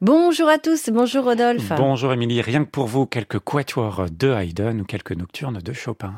Bonjour à tous, bonjour Rodolphe. Bonjour Émilie, rien que pour vous, quelques quatuors de Haydn ou quelques nocturnes de Chopin.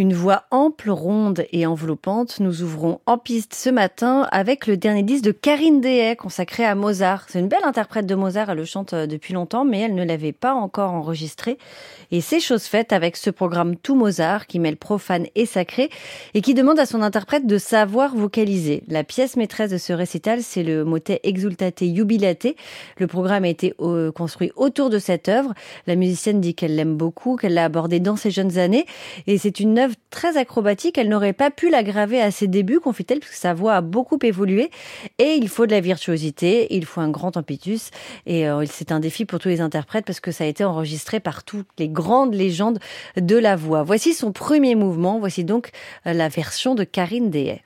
Une voix ample, ronde et enveloppante, nous ouvrons en piste ce matin avec le dernier disque de Karine Dehay consacré à Mozart. C'est une belle interprète de Mozart, elle le chante euh, depuis longtemps, mais elle ne l'avait pas encore enregistré. Et c'est chose faite avec ce programme Tout Mozart qui mêle profane et sacré et qui demande à son interprète de savoir vocaliser. La pièce maîtresse de ce récital, c'est le motet Exultate Jubilate. Le programme a été euh, construit autour de cette œuvre. La musicienne dit qu'elle l'aime beaucoup, qu'elle l'a abordée dans ses jeunes années et c'est une œuvre très acrobatique. Elle n'aurait pas pu la graver à ses débuts, confie-t-elle, puisque sa voix a beaucoup évolué. Et il faut de la virtuosité, il faut un grand impetus. Et euh, c'est un défi pour tous les interprètes parce que ça a été enregistré par toutes les grandes légendes de la voix. Voici son premier mouvement. Voici donc euh, la version de Karine Dehay.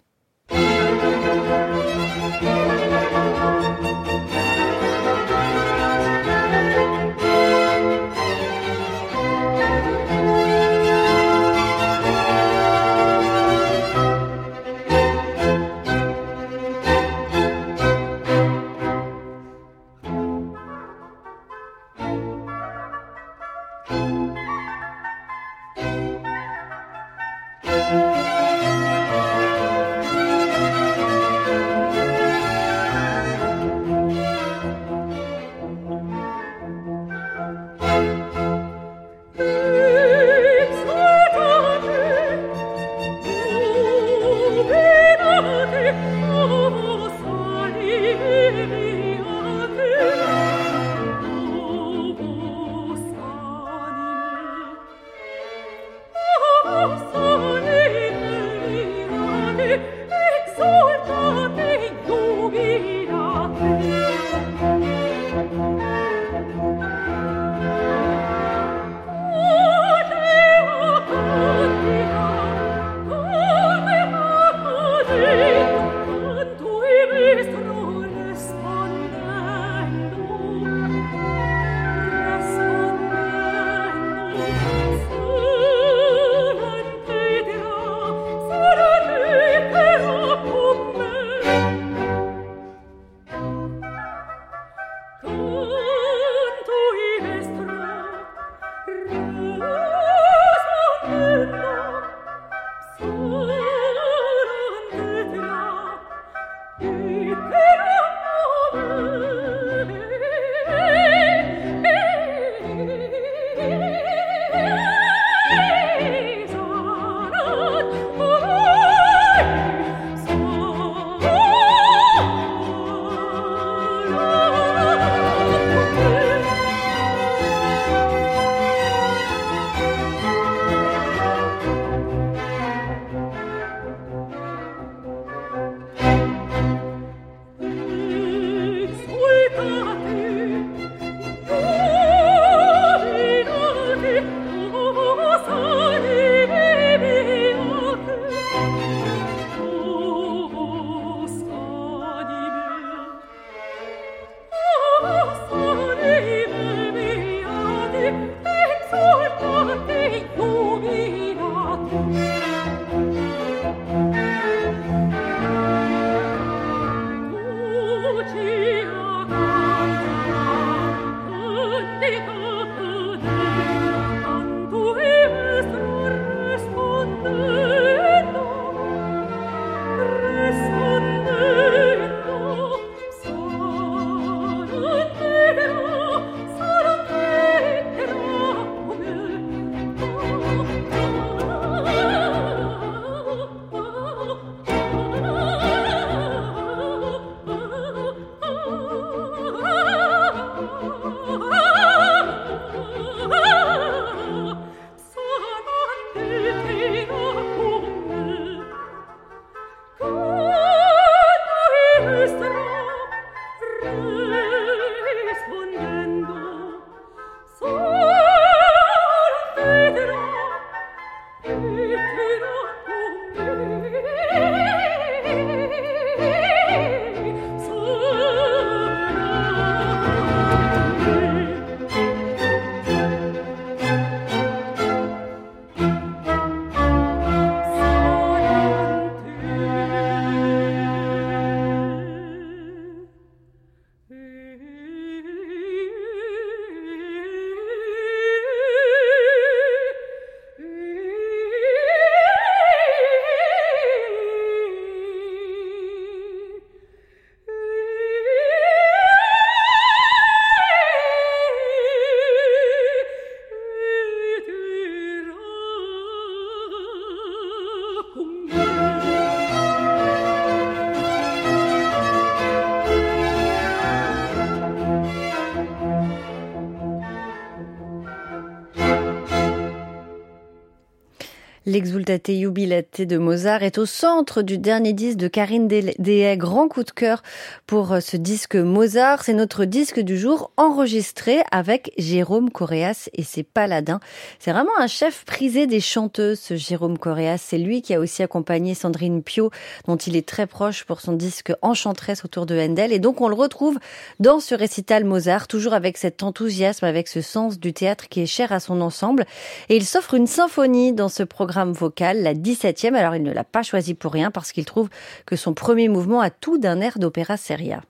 L'exultate jubilate de Mozart est au centre du dernier disque de Karine Deshaies. Grand coup de cœur pour euh, ce disque Mozart. C'est notre disque du jour enregistré avec Jérôme Coréas et ses Paladins. C'est vraiment un chef prisé des chanteuses, ce Jérôme Coréas. C'est lui qui a aussi accompagné Sandrine Pio, dont il est très proche pour son disque Enchanteresse autour de Handel. Et donc on le retrouve dans ce récital Mozart, toujours avec cet enthousiasme, avec ce sens du théâtre qui est cher à son ensemble. Et il s'offre une symphonie dans ce programme vocal, la 17e. Alors il ne l'a pas choisi pour rien parce qu'il trouve que son premier mouvement a tout d'un air d'opéra seria.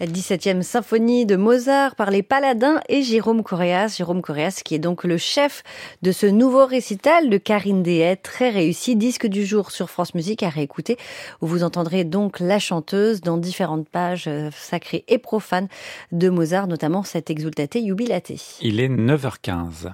La 17e symphonie de Mozart par les Paladins et Jérôme Correas. Jérôme Correas qui est donc le chef de ce nouveau récital de Karine Dehay, très réussi, disque du jour sur France Musique à réécouter, où vous entendrez donc la chanteuse dans différentes pages euh, sacrées et profanes de Mozart, notamment cette exultate jubilate. Il est 9h15.